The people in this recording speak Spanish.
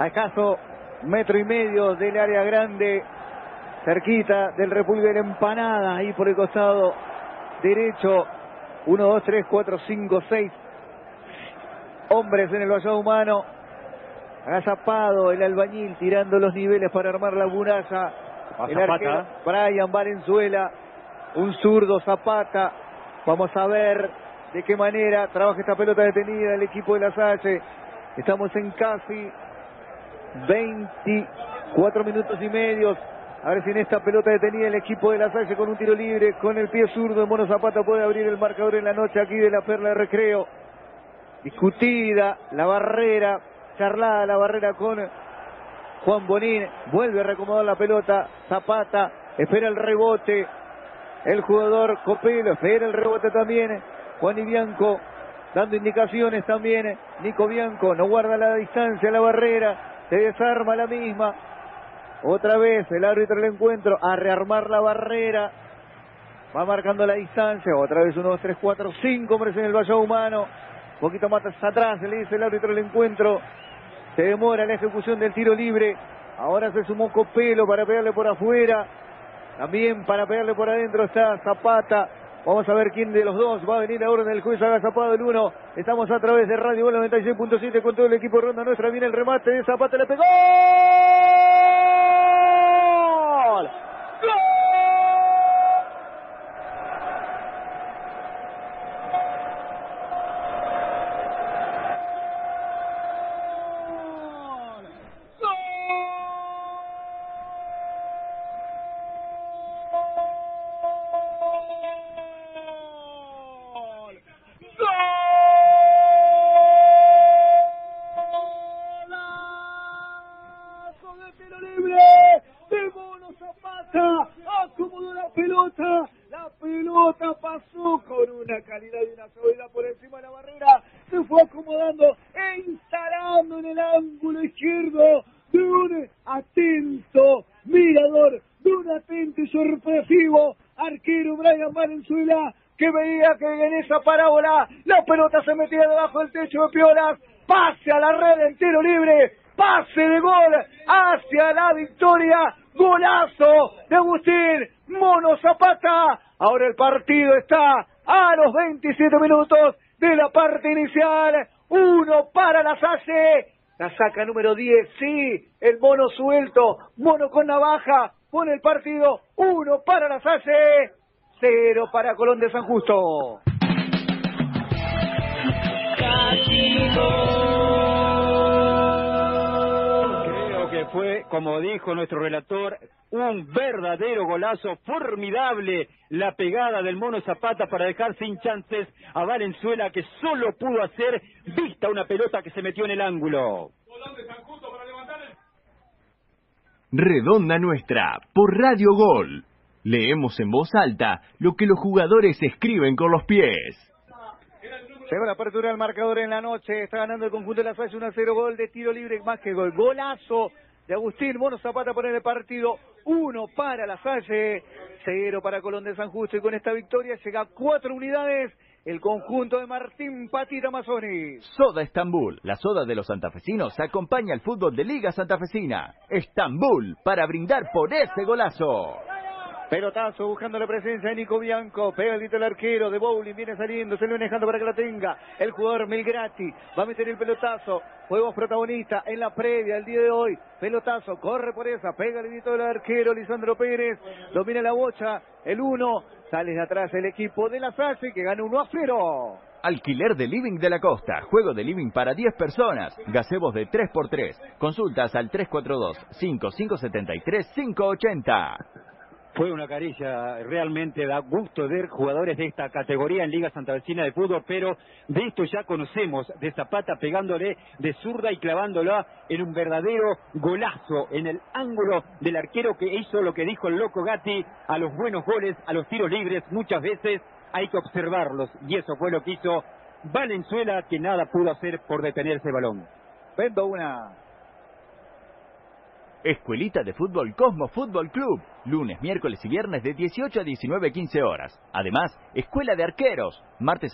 A escaso metro y medio del área grande, cerquita del República de la Empanada, ahí por el costado derecho. 1, 2, 3, 4, 5, 6 hombres en el vallado humano. Agazapado el albañil tirando los niveles para armar la muralla. El arquero Brian Valenzuela, un zurdo Zapata. Vamos a ver de qué manera trabaja esta pelota detenida el equipo de la Salle. Estamos en casi 24 minutos y medio. A ver si en esta pelota detenida el equipo de la Salle con un tiro libre, con el pie zurdo Mono Zapata puede abrir el marcador en la noche aquí de la Perla de Recreo. Discutida la barrera, charlada la barrera con Juan Bonín. Vuelve a reacomodar la pelota. Zapata espera el rebote. El jugador Copelo espera el rebote también. Juan y dando indicaciones también. Nico Bianco no guarda la distancia, la barrera, se desarma la misma. Otra vez el árbitro del encuentro a rearmar la barrera. Va marcando la distancia. Otra vez uno, dos, tres, cuatro, cinco hombres en el vallado humano. Un poquito más atrás, le dice el árbitro del encuentro. Se demora la ejecución del tiro libre. Ahora se sumó Copelo para pegarle por afuera. También para pegarle por adentro está Zapata. Vamos a ver quién de los dos va a venir ahora en el juez agazapado el uno. Estamos a través de Radio Gol 96.7 con todo el equipo Ronda Nuestra. Viene el remate de Zapata, le pegó. tiro libre de Mono Zapata, acomodó la pelota, la pelota pasó con una calidad y una suavidad por encima de la barrera, se fue acomodando e instalando en el ángulo izquierdo de un atento mirador, de un atento y sorpresivo arquero Brian Valenzuela, que veía que en esa parábola la pelota se metía debajo del techo de Piolas, pase a la red en tiro libre, pase de gol hacia la victoria, golazo de Agustín Mono Zapata. Ahora el partido está a los 27 minutos de la parte inicial, uno para la Salle, la saca número 10, sí, el mono suelto, mono con navaja, pone el partido, uno para la Salle, cero para Colón de San Justo. Fue, como dijo nuestro relator, un verdadero golazo formidable la pegada del mono Zapata para dejar sin chances a Valenzuela que solo pudo hacer vista una pelota que se metió en el ángulo. Redonda nuestra, por Radio Gol. Leemos en voz alta lo que los jugadores escriben con los pies. Se va la apertura del marcador en la noche. Está ganando el conjunto de la Salle 1-0 gol de tiro libre más que gol. Golazo de Agustín Mono Zapata por el partido. Uno para la Salle, cero para Colón de San Justo. Y con esta victoria llega a cuatro unidades el conjunto de Martín Patita Mazzoni. Soda Estambul, la soda de los santafesinos, acompaña al fútbol de Liga Santafesina. Estambul, para brindar por ese golazo. Pelotazo buscando la presencia de Nico Bianco. Pega el el arquero de Bowling. Viene saliendo. Se lo dejando para que la tenga. El jugador Melgrati va a meter el pelotazo. Juegos protagonista en la previa el día de hoy. Pelotazo. Corre por esa. Pega el del arquero Lisandro Pérez. Domina la bocha. El uno. Sale de atrás el equipo de la Salle que gana 1 a 0. Alquiler de living de la costa. Juego de living para 10 personas. Gazebos de 3x3. Consultas al 342 5573 580 fue una caricia, realmente da gusto ver jugadores de esta categoría en Liga Santa Vecina de Fútbol, pero de esto ya conocemos, de Zapata pegándole de zurda y clavándola en un verdadero golazo en el ángulo del arquero que hizo lo que dijo el loco Gatti, a los buenos goles, a los tiros libres, muchas veces hay que observarlos, y eso fue lo que hizo Valenzuela, que nada pudo hacer por detener ese balón. Vendo una Escuelita de Fútbol Cosmo Fútbol Club. Lunes, miércoles y viernes de 18 a 19, 15 horas. Además, Escuela de Arqueros. Martes